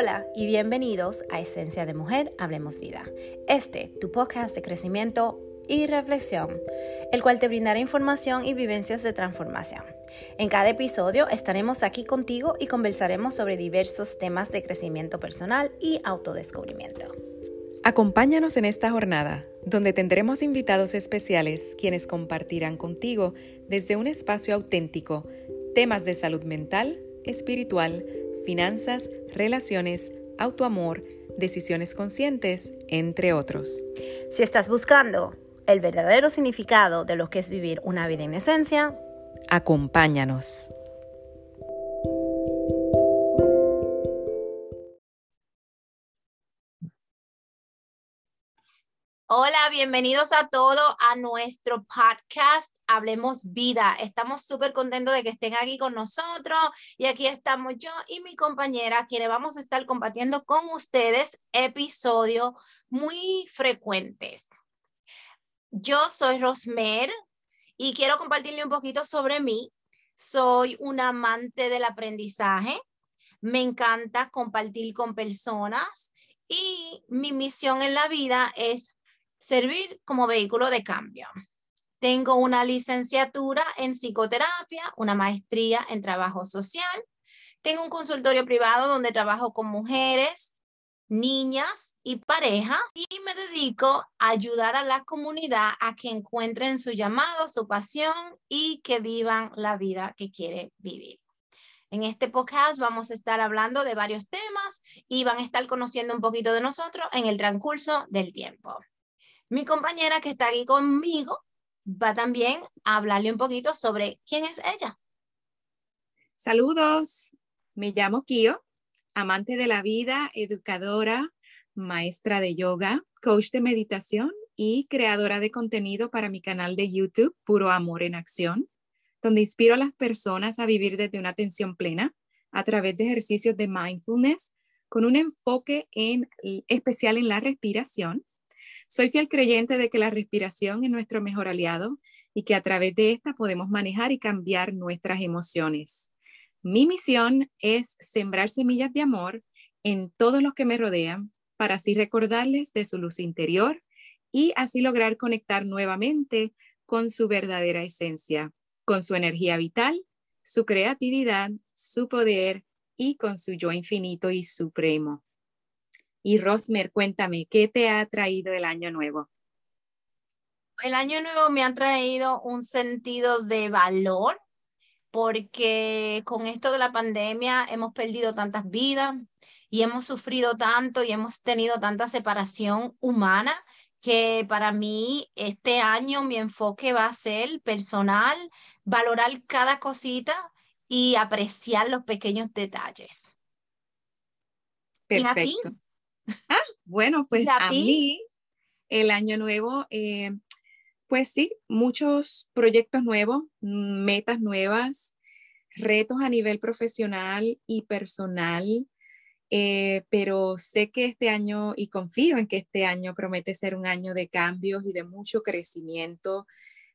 Hola y bienvenidos a Esencia de Mujer, Hablemos Vida. Este, tu podcast de crecimiento y reflexión, el cual te brindará información y vivencias de transformación. En cada episodio estaremos aquí contigo y conversaremos sobre diversos temas de crecimiento personal y autodescubrimiento. Acompáñanos en esta jornada, donde tendremos invitados especiales quienes compartirán contigo desde un espacio auténtico temas de salud mental, espiritual, finanzas, relaciones, autoamor, decisiones conscientes, entre otros. Si estás buscando el verdadero significado de lo que es vivir una vida en esencia, acompáñanos. Hola, bienvenidos a todos a nuestro podcast Hablemos Vida. Estamos súper contentos de que estén aquí con nosotros y aquí estamos yo y mi compañera, quienes vamos a estar compartiendo con ustedes episodios muy frecuentes. Yo soy Rosmer y quiero compartirle un poquito sobre mí. Soy una amante del aprendizaje. Me encanta compartir con personas y mi misión en la vida es servir como vehículo de cambio. Tengo una licenciatura en psicoterapia, una maestría en trabajo social. Tengo un consultorio privado donde trabajo con mujeres, niñas y parejas y me dedico a ayudar a la comunidad a que encuentren su llamado, su pasión y que vivan la vida que quieren vivir. En este podcast vamos a estar hablando de varios temas y van a estar conociendo un poquito de nosotros en el transcurso del tiempo. Mi compañera que está aquí conmigo va también a hablarle un poquito sobre quién es ella. Saludos, me llamo Kio, amante de la vida, educadora, maestra de yoga, coach de meditación y creadora de contenido para mi canal de YouTube, Puro Amor en Acción, donde inspiro a las personas a vivir desde una atención plena a través de ejercicios de mindfulness con un enfoque en, especial en la respiración soy fiel creyente de que la respiración es nuestro mejor aliado y que a través de esta podemos manejar y cambiar nuestras emociones. Mi misión es sembrar semillas de amor en todos los que me rodean para así recordarles de su luz interior y así lograr conectar nuevamente con su verdadera esencia, con su energía vital, su creatividad, su poder y con su yo infinito y supremo. Y Rosmer, cuéntame, ¿qué te ha traído el año nuevo? El año nuevo me ha traído un sentido de valor porque con esto de la pandemia hemos perdido tantas vidas y hemos sufrido tanto y hemos tenido tanta separación humana que para mí este año mi enfoque va a ser personal, valorar cada cosita y apreciar los pequeños detalles. Perfecto. Ah, bueno, pues a, mí el año nuevo, eh, pues sí, muchos proyectos nuevos, metas nuevas, retos a nivel profesional y personal, eh, pero sé que este año, y confío en que este año promete ser un año de cambios y de mucho crecimiento,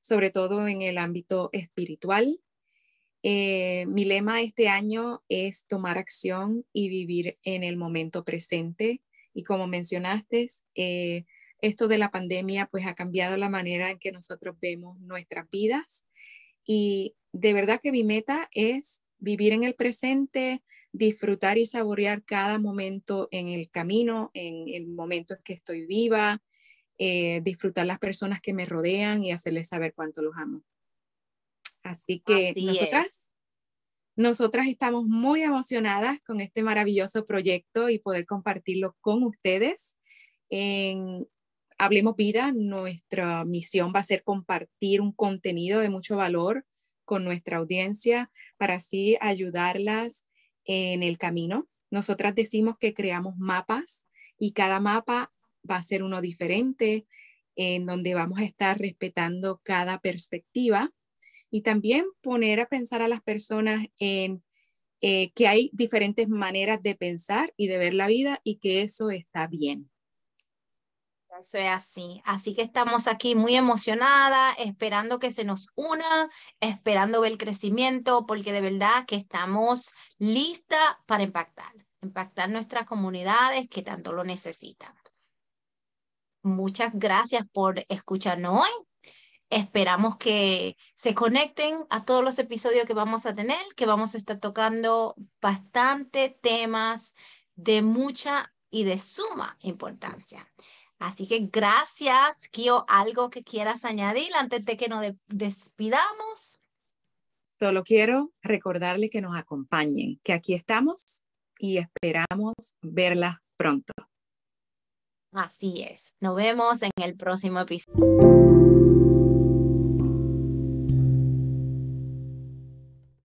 sobre todo en el ámbito espiritual. Eh, mi lema este año es tomar acción y vivir en el momento presente. Y como mencionaste, eh, esto de la pandemia pues ha cambiado la manera en que nosotros vemos nuestras vidas. Y de verdad que mi meta es vivir en el presente, disfrutar y saborear cada momento en el camino, en el momento en que estoy viva, eh, disfrutar las personas que me rodean y hacerles saber cuánto los amo. Así que nosotras nosotras estamos muy emocionadas con este maravilloso proyecto y poder compartirlo con ustedes. En Hablemos Vida, nuestra misión va a ser compartir un contenido de mucho valor con nuestra audiencia para así ayudarlas en el camino. Nosotras decimos que creamos mapas y cada mapa va a ser uno diferente en donde vamos a estar respetando cada perspectiva y también poner a pensar a las personas en eh, que hay diferentes maneras de pensar y de ver la vida y que eso está bien. Eso es así. Así que estamos aquí muy emocionadas, esperando que se nos una, esperando ver el crecimiento, porque de verdad que estamos listas para impactar. impactar nuestras comunidades que tanto lo necesitan. Muchas gracias por escucharnos hoy. Esperamos que se conecten a todos los episodios que vamos a tener, que vamos a estar tocando bastante temas de mucha y de suma importancia. Así que gracias, Kio. ¿Algo que quieras añadir antes de que nos despidamos? Solo quiero recordarle que nos acompañen, que aquí estamos y esperamos verla pronto. Así es. Nos vemos en el próximo episodio.